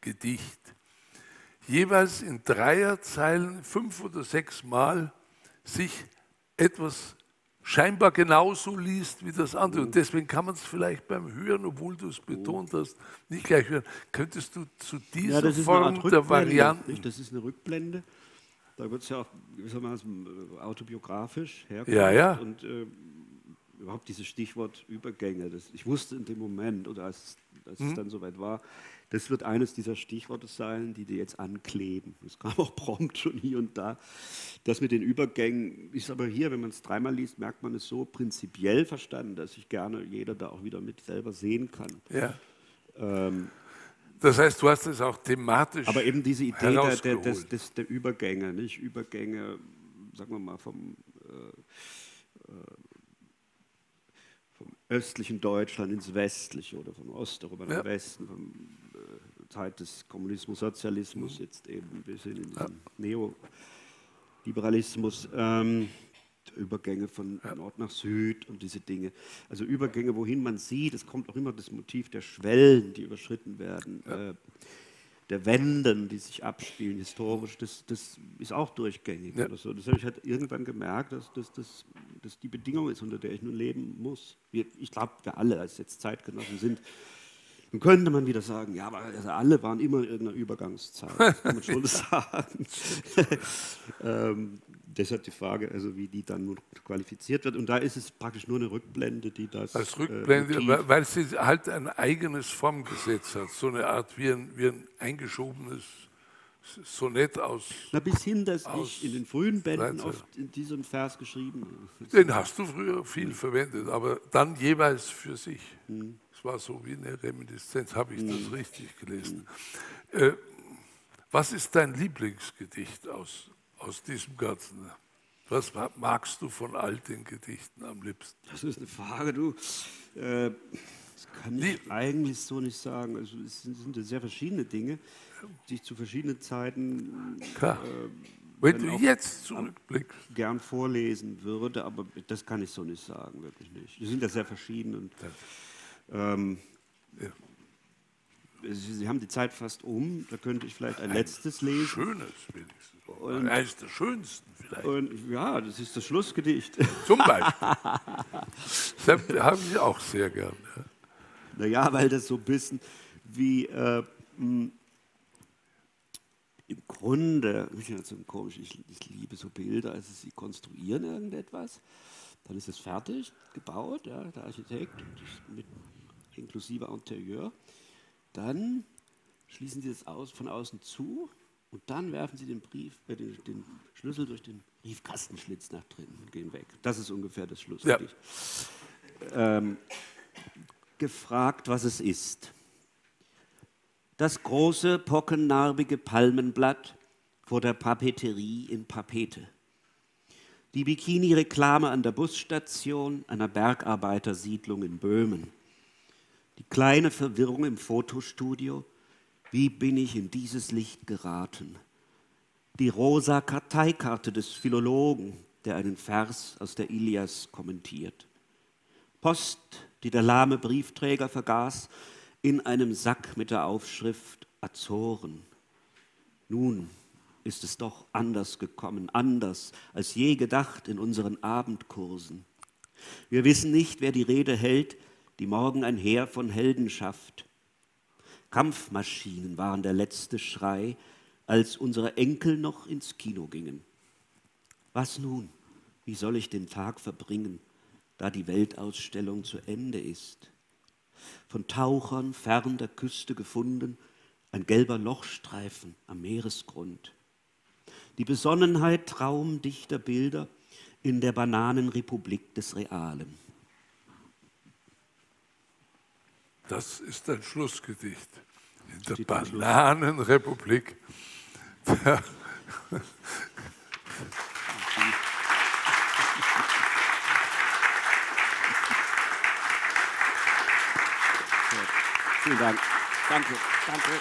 Gedicht jeweils in Dreierzeilen fünf oder sechs Mal sich etwas scheinbar genauso liest wie das andere. Und deswegen kann man es vielleicht beim Hören, obwohl du es betont hast, nicht gleich hören. Könntest du zu dieser ja, Form der Varianten... Das ist eine Rückblende. Da wird es ja auch gewissermaßen äh, autobiografisch herkommen. Ja, ja. Und äh, überhaupt dieses Stichwort Übergänge. Das, ich wusste in dem Moment, oder als, als hm. es dann soweit war, das wird eines dieser Stichworte sein, die dir jetzt ankleben. Das kam auch prompt schon hier und da. Das mit den Übergängen ist aber hier, wenn man es dreimal liest, merkt man es so prinzipiell verstanden, dass sich gerne jeder da auch wieder mit selber sehen kann. Ja. Ähm, das heißt, du hast es auch thematisch. Aber eben diese Idee der, der, des, des, der Übergänge, nicht Übergänge, sagen wir mal, vom, äh, äh vom östlichen Deutschland ins westliche oder vom Osteuropa nach ja. Westen, vom Zeit des Kommunismus, Sozialismus, mhm. jetzt eben ein bisschen in diesen Neoliberalismus. Ähm, Übergänge von Nord nach Süd und diese Dinge. Also Übergänge, wohin man sieht, es kommt auch immer das Motiv der Schwellen, die überschritten werden. Äh, der Wenden, die sich abspielen, historisch, das, das ist auch durchgängig. Ja. Oder so. Das habe ich halt irgendwann gemerkt, dass das dass, dass die Bedingung ist, unter der ich nun leben muss. Wir, ich glaube, wir alle als jetzt Zeitgenossen sind. Nun könnte man wieder sagen, ja, aber also alle waren immer in irgendeiner Übergangszeit, kann man schon sagen. ähm, deshalb die Frage, also wie die dann nun qualifiziert wird. Und da ist es praktisch nur eine Rückblende, die das. Als äh, Rückblende, Motiv- weil sie halt ein eigenes Formgesetz hat, so eine Art wie ein, wie ein eingeschobenes Sonett aus. Na, bis hin, dass ich in den frühen Bänden 13. oft in diesem Vers geschrieben habe. Den hast du früher viel verwendet, aber dann jeweils für sich. Hm. War so wie eine Reminiszenz, habe ich das richtig gelesen. Äh, was ist dein Lieblingsgedicht aus, aus diesem Ganzen? Was ma- magst du von all den Gedichten am liebsten? Das ist eine Frage, du. Äh, das kann ich eigentlich so nicht sagen. Also es sind, sehr verschiedene Dinge, die ich zu verschiedenen Zeiten Klar. Wenn wenn du jetzt zurückblickst, gern vorlesen würde, aber das kann ich so nicht sagen, wirklich nicht. Die sind ja sehr verschieden und ähm, Ja. Sie, Sie haben die Zeit fast um, da könnte ich vielleicht ein letztes lesen. schönes wenigstens. Und- Eines der schönsten vielleicht. Und ja, das ist das Schlussgedicht. Zum Beispiel. Das habe ich auch sehr gern. Ja. Naja, weil das so ein bisschen wie äh, mh, im Grunde, ich bin ja so komisch, ich, ich liebe so Bilder, also sie konstruieren irgendetwas, dann ist es fertig, gebaut, ja, der Architekt mit, inklusive Interieur, dann schließen sie es aus, von außen zu und dann werfen sie den Brief, äh, den, den Schlüssel durch den Briefkastenschlitz nach drinnen und gehen weg. Das ist ungefähr das Schlussgedicht. Ähm, gefragt, was es ist. Das große, pockennarbige Palmenblatt vor der Papeterie in Papete. Die Bikini-Reklame an der Busstation einer Bergarbeitersiedlung in Böhmen. Die kleine Verwirrung im Fotostudio. Wie bin ich in dieses Licht geraten? Die rosa Karteikarte des Philologen, der einen Vers aus der Ilias kommentiert. Post, die der lahme Briefträger vergaß, in einem Sack mit der Aufschrift Azoren. Nun ist es doch anders gekommen, anders als je gedacht in unseren Abendkursen. Wir wissen nicht, wer die Rede hält, die morgen ein Heer von Heldenschaft. Kampfmaschinen waren der letzte Schrei, als unsere Enkel noch ins Kino gingen. Was nun? Wie soll ich den Tag verbringen, da die Weltausstellung zu Ende ist? Von Tauchern fern der Küste gefunden, ein gelber Lochstreifen am Meeresgrund. Die Besonnenheit traumdichter Bilder in der Bananenrepublik des Realen. Das ist ein Schlussgedicht. In der Steht. Bananenrepublik. Vielen Dank. Danke, danke.